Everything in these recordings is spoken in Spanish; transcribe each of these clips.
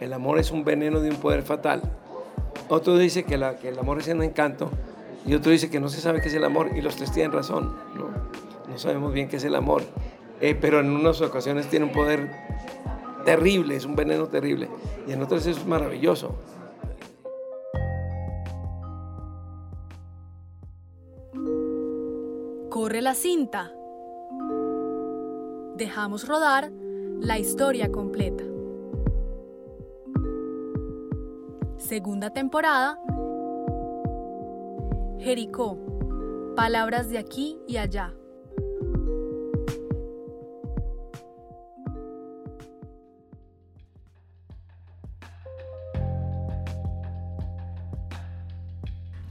el amor es un veneno de un poder fatal. Otro dice que, el amor es un encanto y otro dice que no se sabe qué es el amor y los tres tienen razón. No, no sabemos bien qué es el amor, eh, pero en unas ocasiones tiene un poder terrible, es un veneno terrible y en otras es maravilloso. Corre la cinta. Dejamos rodar la historia completa. Segunda temporada. Jericó. Palabras de aquí y allá.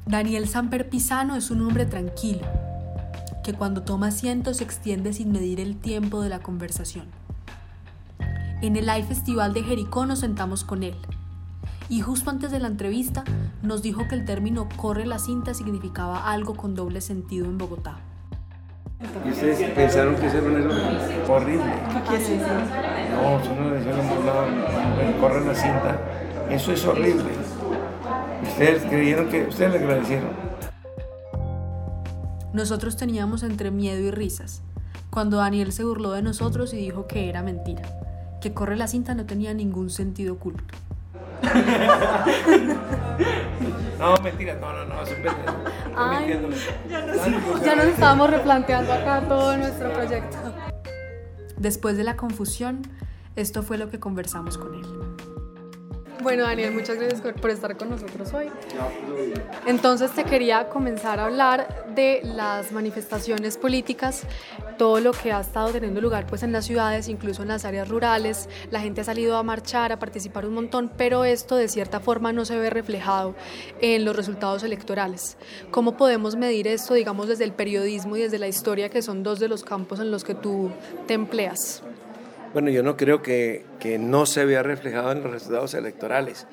Daniel Samper Pisano es un hombre tranquilo, que cuando toma asiento se extiende sin medir el tiempo de la conversación. En el Live Festival de Jericó nos sentamos con él y justo antes de la entrevista nos dijo que el término corre la cinta significaba algo con doble sentido en Bogotá. ¿Y ustedes pensaron que ese era horrible? ¿Qué quiere decir? No, eso no es corre la cinta. Eso es horrible. Ustedes creyeron que ustedes le agradecieron. Nosotros teníamos entre miedo y risas, cuando Daniel se burló de nosotros y dijo que era mentira, que corre la cinta no tenía ningún sentido oculto. no, mentira, no, no, no, Ay, ya, nos, ya nos estábamos replanteando acá todo nuestro proyecto. Después de la confusión, esto fue lo que conversamos con él. Bueno, Daniel, muchas gracias por estar con nosotros hoy. Entonces te quería comenzar a hablar de las manifestaciones políticas, todo lo que ha estado teniendo lugar pues en las ciudades, incluso en las áreas rurales. La gente ha salido a marchar, a participar un montón, pero esto de cierta forma no se ve reflejado en los resultados electorales. ¿Cómo podemos medir esto, digamos, desde el periodismo y desde la historia, que son dos de los campos en los que tú te empleas? Bueno, yo no creo que, que no se vea reflejado en los resultados electorales.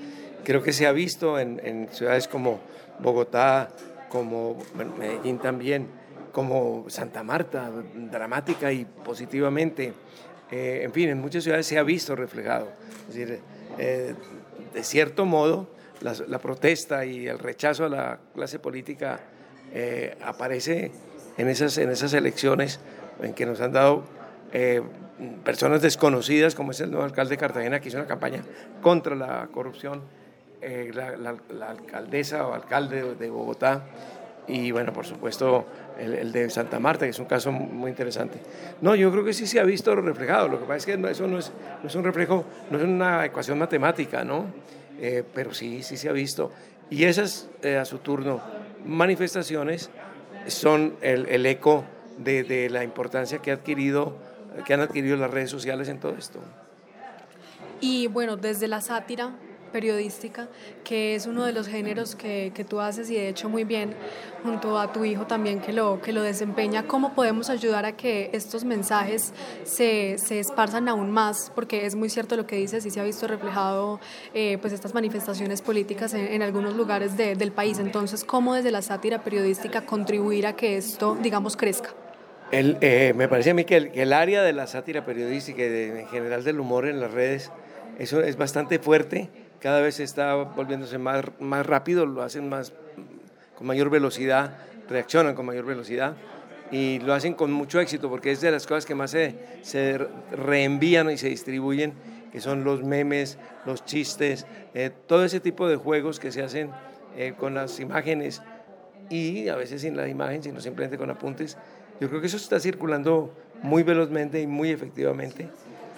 Creo que se ha visto en, en ciudades como Bogotá, como Medellín también, como Santa Marta, dramática y positivamente. Eh, en fin, en muchas ciudades se ha visto reflejado. Es decir, eh, de cierto modo, la, la, protesta y el rechazo a la clase política eh, aparece en esas, en esas elecciones en que nos han dado personas desconocidas, como es el nuevo alcalde de Cartagena, que hizo una campaña contra la corrupción, eh, la, alcaldesa o alcalde de Bogotá, y bueno, por supuesto, el, de Santa Marta, que es un caso muy interesante. No, yo creo que sí se ha visto reflejado, lo que pasa es que eso no es, no es un reflejo, no es una ecuación matemática, ¿no? Eh, pero sí, sí se ha visto. Y esas, eh, a su turno, manifestaciones son el, el eco de, de la importancia que ha adquirido que han adquirido las redes sociales en todo esto. Y bueno, desde la sátira periodística, que es uno de los géneros que, que, tú haces y de hecho muy bien, junto a tu hijo también que lo, que lo desempeña, ¿cómo podemos ayudar a que estos mensajes se, se esparzan aún más? Porque es muy cierto lo que dices y se ha visto reflejado eh, pues estas manifestaciones políticas en, algunos lugares de, del país. Entonces, ¿cómo desde la sátira periodística contribuir a que esto, digamos, crezca? El, eh, me parece a mí que el, área de la sátira periodística y en general del humor en las redes, eso es bastante fuerte, cada vez está volviéndose más, más rápido, lo hacen más, con mayor velocidad, reaccionan con mayor velocidad y lo hacen con mucho éxito porque es de las cosas que más se, se reenvían y se distribuyen, que son los memes, los chistes, eh, todo ese tipo de juegos que se hacen eh, con las imágenes y a veces sin la imagen, sino simplemente con apuntes yo creo que eso está circulando muy velozmente y muy efectivamente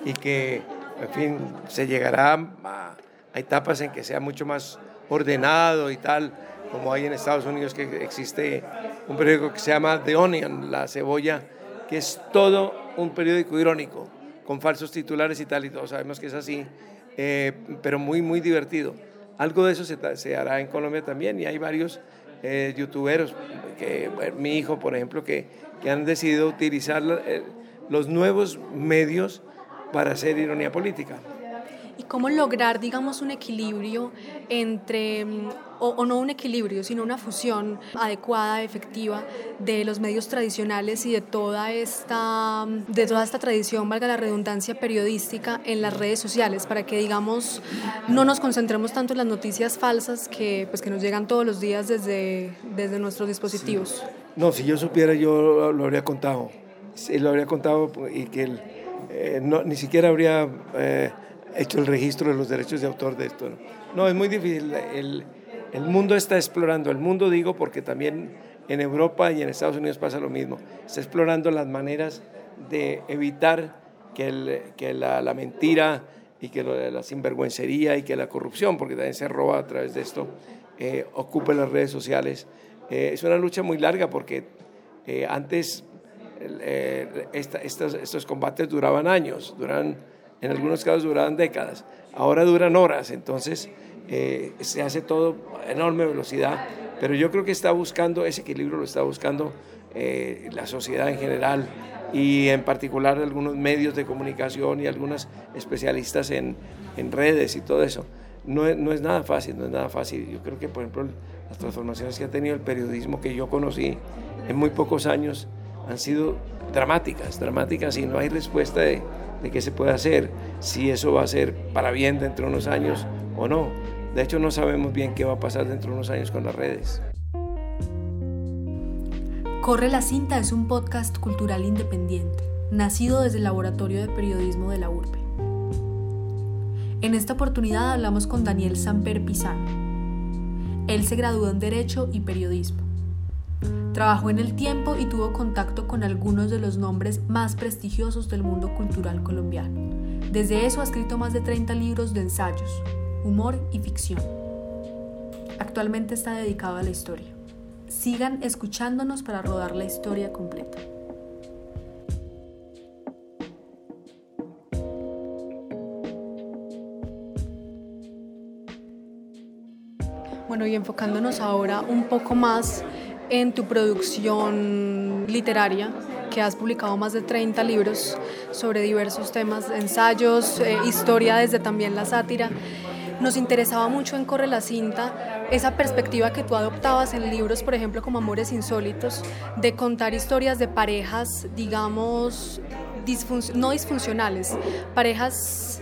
y que, en fin, se llegará a, etapas en que sea mucho más ordenado y tal, como hay en Estados Unidos que existe un periódico que se llama The Onion, La Cebolla, que es todo un periódico irónico, con falsos titulares y tal, y todos sabemos que es así, eh, pero muy, muy divertido. Algo de eso se, se, hará en Colombia también y hay varios eh, youtuberos, que, mi hijo, por ejemplo, que que han decidido utilizar eh, los nuevos medios para hacer ironía política. Cómo lograr, digamos, un equilibrio entre, mm, o, no un equilibrio, sino una fusión adecuada, efectiva de los medios tradicionales y de toda esta, mm, de toda esta tradición, valga la redundancia periodística, en las redes sociales, para que, digamos, no nos concentremos tanto en las noticias falsas que, pues, que nos llegan todos los días desde, desde nuestros dispositivos. No, si yo supiera, yo lo habría contado. Sí, lo habría contado y que eh, no, ni siquiera habría... Eh, hecho el registro de los derechos de autor de esto. No, es muy difícil. El, el, mundo está explorando, el mundo digo porque también en Europa y en Estados Unidos pasa lo mismo, está explorando las maneras de evitar que, el, que la, la, mentira y que la sinvergüencería y que la corrupción, porque también se roba a través de esto, eh, ocupe las redes sociales. Eh, es una lucha muy larga porque eh, antes estos, estos combates duraban años, duran en algunos casos duraban décadas, ahora duran horas, entonces eh, se hace todo a enorme velocidad, pero yo creo que está buscando, ese equilibrio lo está buscando eh, la sociedad en general y en particular algunos medios de comunicación y algunos especialistas en, en redes y todo eso. No no es, nada fácil, no es nada fácil. Yo creo que, por ejemplo, las transformaciones que ha tenido el periodismo que yo conocí en muy pocos años han sido dramáticas, dramáticas y no hay respuesta de, de qué se puede hacer, si eso va a ser para bien dentro de unos años o no. De hecho, no sabemos bien qué va a pasar dentro de unos años con las redes. Corre la cinta es un podcast cultural independiente, nacido desde el Laboratorio de Periodismo de la URBE. En esta oportunidad hablamos con Daniel Samper Pizano. Él se graduó en Derecho y Periodismo. Trabajó en el tiempo y tuvo contacto con algunos de los nombres más prestigiosos del mundo cultural colombiano. Desde eso ha escrito más de 30 libros de ensayos, humor y ficción. Actualmente está dedicado a la historia. Sigan escuchándonos para rodar la historia completa. Bueno, y enfocándonos ahora un poco más en tu producción literaria, que has publicado más de 30 libros sobre diversos temas, ensayos, eh, historia desde también la sátira. Nos interesaba mucho en Corre la cinta esa perspectiva que tú adoptabas en libros, por ejemplo, como Amores Insólitos, de contar historias de parejas, digamos, no disfuncionales, parejas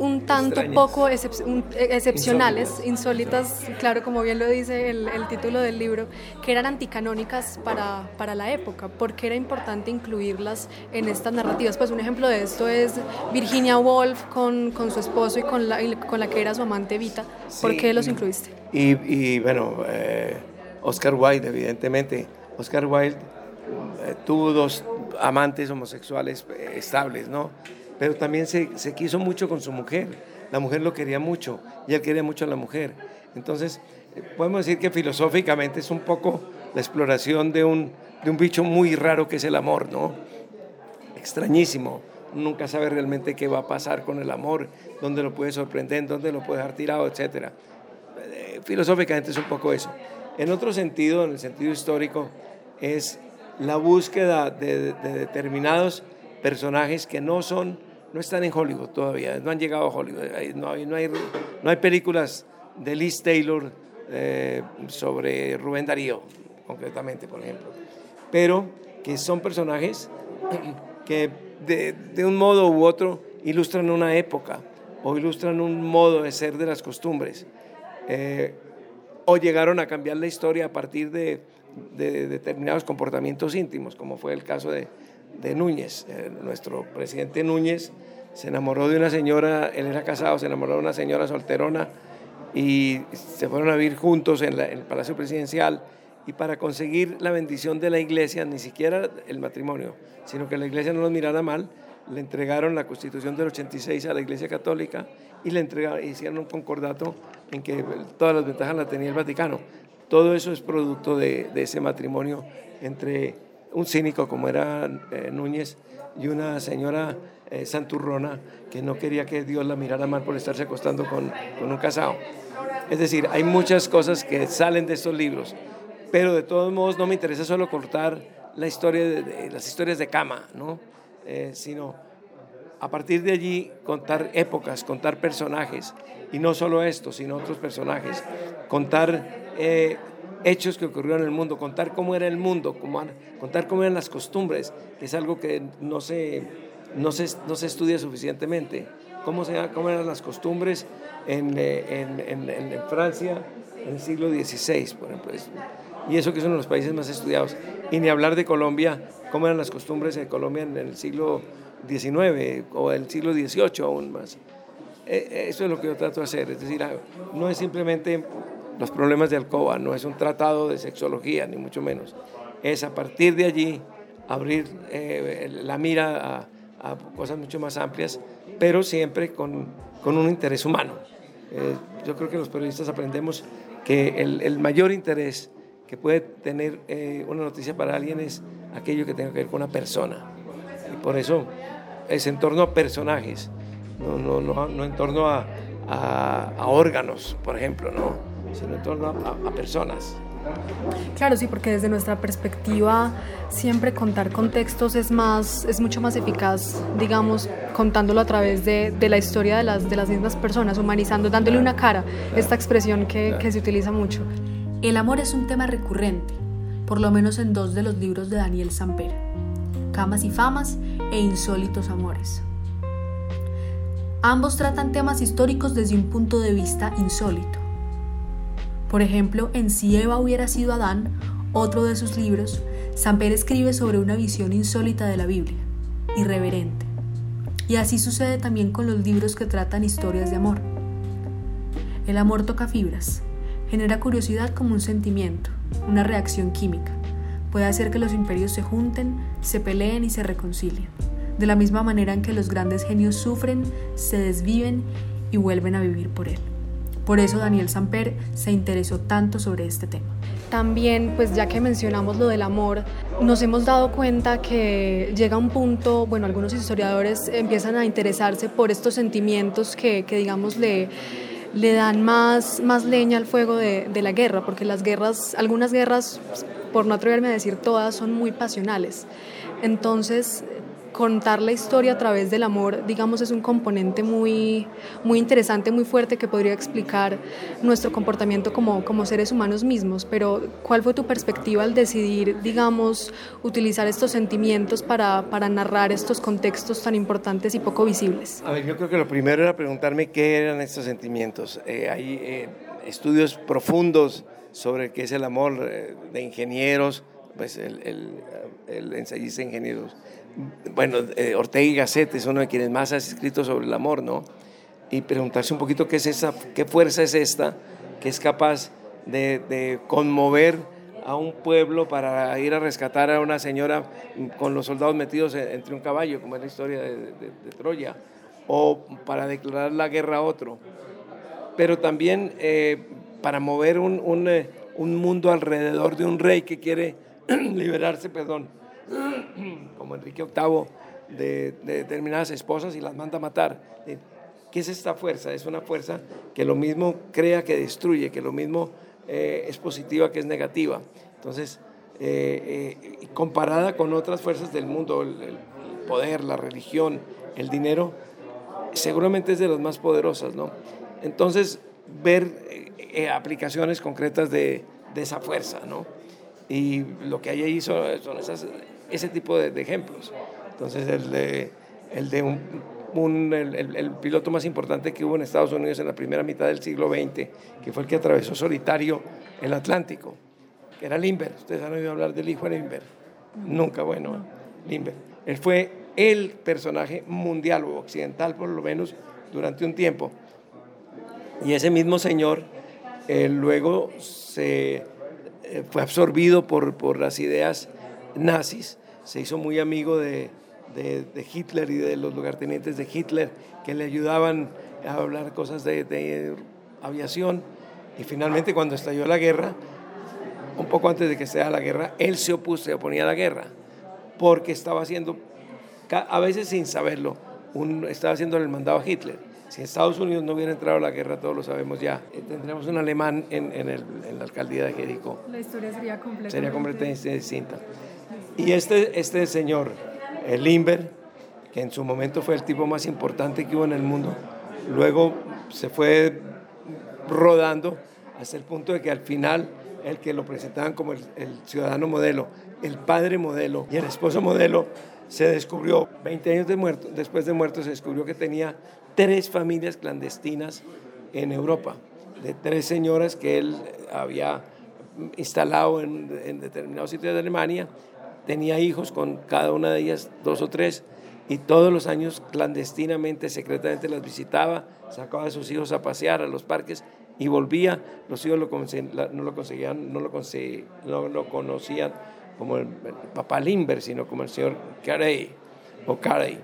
un tanto poco excepcionales, insólitas, claro, como bien lo dice el, título del libro, que eran anticanónicas para, para la época. ¿Por qué era importante incluirlas en estas narrativas? Pues un ejemplo de esto es Virginia Woolf con, con su esposo y con la, con la que era su amante Vita. ¿Por qué los incluiste? Y, y bueno, eh, Oscar Wilde, evidentemente. Oscar Wilde eh, tuvo dos amantes homosexuales eh, estables, ¿no? Pero también se, se, quiso mucho con su mujer. La mujer lo quería mucho y él quería mucho a la mujer. Entonces, eh, podemos decir que filosóficamente es un poco la exploración de un, de un bicho muy raro que es el amor, ¿no? Extrañísimo. Nunca sabe realmente qué va a pasar con el amor, dónde lo puede sorprender, dónde lo puede dejar tirado, etc. Eh, filosóficamente es un poco eso. En otro sentido, en el sentido histórico, es la búsqueda de, de determinados personajes que no son no están en Hollywood todavía, no han llegado a Hollywood. No hay, películas de Liz Taylor eh, sobre Rubén Darío, concretamente, por ejemplo. Pero que son personajes que de, un modo u otro ilustran una época o ilustran un modo de ser de las costumbres. Eh, o llegaron a cambiar la historia a partir de, determinados comportamientos íntimos, como fue el caso de, de Núñez. Eh, nuestro presidente Núñez se enamoró de una señora, él era casado, se enamoró de una señora solterona y se fueron a vivir juntos en, el Palacio Presidencial. Y para conseguir la bendición de la iglesia, ni siquiera el matrimonio, sino que la iglesia no los mirara mal, le entregaron la constitución del 86 a la iglesia católica y le entregaron, hicieron un concordato en que todas las ventajas las tenía el Vaticano. Todo eso es producto de, de ese matrimonio entre un cínico como era eh, Núñez y una señora eh, santurrona que no quería que Dios la mirara mal por estarse acostando con, con, un casado. Es decir, hay muchas cosas que salen de estos libros, pero de todos modos no me interesa solo cortar la historia las historias de cama, ¿no? Eh, sino a partir de allí contar épocas, contar personajes, y no solo esto, sino otros personajes, contar hechos que ocurrieron en el mundo, contar cómo era el mundo, contar cómo eran las costumbres, que es algo que no se, no se, no se estudia suficientemente, cómo, se, cómo eran las costumbres en, eh, en, en, Francia en el siglo XVI, por ejemplo, y eso que es uno de los países más estudiados, y ni hablar de Colombia, cómo eran las costumbres en Colombia en el siglo XIX o el siglo XVIII aún más. E, e, eso es lo que yo trato de hacer, es decir, no es simplemente los problemas de alcoba, no es un tratado de sexología, ni mucho menos. Es a partir de allí abrir eh, la mira a, cosas mucho más amplias, pero siempre con, con un interés humano. Eh, yo creo que los periodistas aprendemos que el, el mayor interés que puede tener eh, una noticia para alguien es aquello que tenga que ver con una persona. Y por eso es en torno a personajes, no, no, no, no en torno a, a, órganos, por ejemplo, ¿no? Sino en torno a, personas. Claro, sí, porque desde nuestra perspectiva siempre contar contextos es más, es mucho más eficaz, digamos, contándolo a través de, de la historia de las, de las mismas personas, humanizando, dándole una cara, esta expresión que, que se utiliza mucho. El amor es un tema recurrente, por lo menos en dos de los libros de Daniel Samper, Camas y Famas e Insólitos Amores. Ambos tratan temas históricos desde un punto de vista insólito. Por ejemplo, en Si Eva hubiera sido Adán, otro de sus libros, Samper escribe sobre una visión insólita de la Biblia, irreverente. Y así sucede también con los libros que tratan historias de amor. El amor toca fibras, Genera curiosidad como un sentimiento, una reacción química. Puede hacer que los imperios se junten, se peleen y se reconcilien, de la misma manera en que los grandes genios sufren, se desviven y vuelven a vivir por él. Por eso Daniel Samper se interesó tanto sobre este tema. También, pues ya que mencionamos lo del amor, nos hemos dado cuenta que llega un punto, bueno, algunos historiadores empiezan a interesarse por estos sentimientos que, que digamos, le le dan más, más leña al fuego de, de la guerra, porque las guerras, algunas guerras, por no atreverme a decir todas, son muy pasionales. Entonces, contar la historia a través del amor, digamos, es un componente muy, muy interesante, muy fuerte que podría explicar nuestro comportamiento como, como seres humanos mismos. Pero, ¿cuál fue tu perspectiva al decidir, digamos, utilizar estos sentimientos para, para narrar estos contextos tan importantes y poco visibles? A ver, yo creo que lo primero era preguntarme qué eran estos sentimientos. Eh, hay eh, estudios profundos sobre qué es el amor eh, de ingenieros, pues el, el, el ensayista de ingenieros bueno, eh, Ortega y Gasset es uno de quienes más ha escrito sobre el amor, ¿no? Y preguntarse un poquito qué es esa, qué fuerza es esta que es capaz de, conmover a un pueblo para ir a rescatar a una señora con los soldados metidos entre un caballo, como es la historia de, Troya, o para declarar la guerra a otro. Pero también eh, para mover un, eh, un mundo alrededor de un rey que quiere liberarse, perdón, como Enrique VIII, de, determinadas esposas y las manda a matar. ¿Qué es esta fuerza? Es una fuerza que lo mismo crea que destruye, que lo mismo eh, es positiva que es negativa. Entonces, eh, eh, comparada con otras fuerzas del mundo, el, poder, la religión, el dinero, seguramente es de las más poderosas, ¿no? Entonces, ver aplicaciones concretas de, de, esa fuerza, ¿no? Y lo que hay ahí son, son esas ese tipo de, ejemplos. Entonces, el de, el, de un, el, el, piloto más importante que hubo en Estados Unidos en la primera mitad del siglo XX, que fue el que atravesó solitario el Atlántico, que era Limber. Ustedes han oído hablar del hijo de Limber. Nunca, bueno, Limber. Él fue el personaje mundial o occidental, por lo menos, durante un tiempo. Y ese mismo señor eh, luego se eh, fue absorbido por, por las ideas nazis se hizo muy amigo de, de, Hitler y de los lugartenientes de Hitler que le ayudaban a hablar cosas de, aviación. Y finalmente cuando estalló la guerra, un poco antes de que sea la guerra, él se opuso, se oponía a la guerra, porque estaba haciendo, a veces sin saberlo, un, estaba haciendo el mandado a Hitler. Si Estados Unidos no hubiera entrado a la guerra, todos lo sabemos ya, eh, tendríamos un alemán en, en, el, en la alcaldía de Jericó. La historia sería completamente, sería completamente distinta. Y este, este señor, el Limber, que en su momento fue el tipo más importante que hubo en el mundo. Luego se fue rodando hasta el punto de que al final el que lo presentaban como el, ciudadano modelo, el padre modelo y el esposo modelo, se descubrió, 20 años de muerto, después de muerto, se descubrió que tenía tres familias clandestinas en Europa, de tres señoras que él había instalado en, en determinados sitios de Alemania, tenía hijos con cada una de ellas, dos o tres, y todos los años clandestinamente, secretamente las visitaba, sacaba a sus hijos a pasear a los parques y volvía. Los hijos no lo conseguían, no lo, no lo conocían como el, papá Limber, sino como el señor Carey o Carey.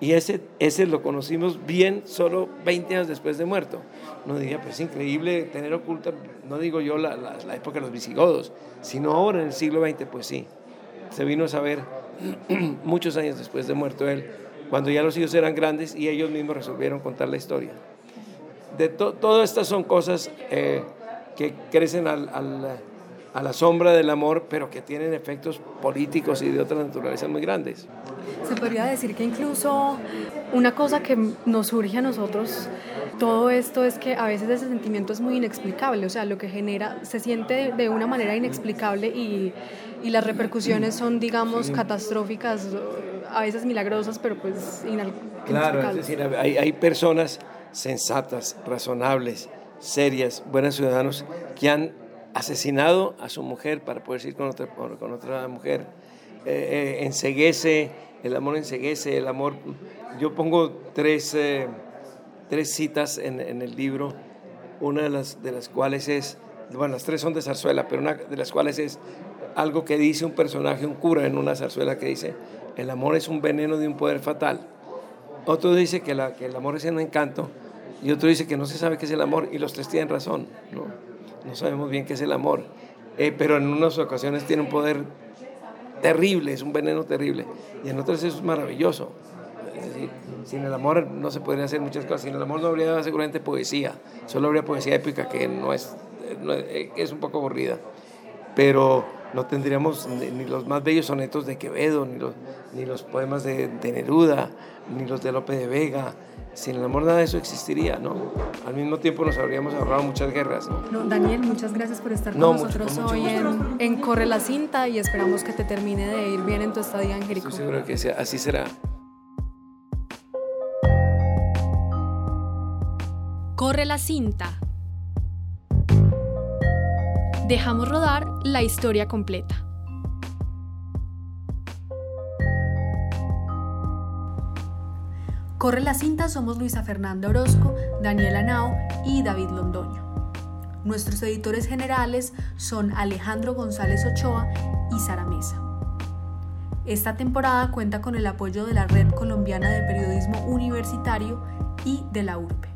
Y ese, ese lo conocimos bien solo 20 años después de muerto. No diría, pues es increíble tener oculta, no digo yo la, la, la época de los visigodos, sino ahora en el siglo XX, pues sí. Se vino a saber muchos años después de muerto él, cuando ya los hijos eran grandes y ellos mismos resolvieron contar la historia. De todas estas son cosas eh, que crecen al, a la sombra del amor, pero que tienen efectos políticos y de otra naturaleza muy grandes. Se podría decir que incluso una cosa que nos surge a nosotros, todo esto es que a veces ese sentimiento es muy inexplicable, o sea, lo que genera, se siente de una manera inexplicable y, y las repercusiones son, digamos, catastróficas, a veces milagrosas, pero pues inexplicables. Claro, es decir, hay, hay personas sensatas, razonables, serias, buenos ciudadanos que han asesinado a su mujer para poder ir con otra, con otra mujer. Eh, eh, enseguece, el amor enseguece, el amor... Yo pongo tres, eh, tres citas en, en, el libro, una de las, de las cuales es, bueno, las tres son de zarzuela, pero una de las cuales es algo que dice un personaje, un cura en una zarzuela que dice, el amor es un veneno de un poder fatal. Otro dice que, la, que el amor es un encanto y otro dice que no se sabe qué es el amor y los tres tienen razón, ¿no? No sabemos bien qué es el amor, eh, pero en unas ocasiones tiene un poder terrible, es un veneno terrible y en otras es maravilloso. Sin el amor no se podrían hacer muchas cosas. Sin el amor no habría seguramente poesía, solo habría poesía épica que no es, eh, es un poco aburrida. Pero no tendríamos ni, los más bellos sonetos de Quevedo, ni los, ni los poemas de, de Neruda, ni los de Lope de Vega, sin el amor nada de eso existiría, ¿no? Al mismo tiempo nos habríamos ahorrado muchas guerras, ¿no? Daniel, muchas gracias por estar con nosotros hoy en, Corre la Cinta y esperamos que te termine de ir bien en tu estadía en Jericó. Estoy seguro que así será. Corre la Cinta. Dejamos rodar la historia completa. Corre la cinta somos Luisa Fernanda Orozco, Daniela Nao y David Londoño. Nuestros editores generales son Alejandro González Ochoa y Sara Mesa. Esta temporada cuenta con el apoyo de la Red Colombiana de Periodismo Universitario y de la URP.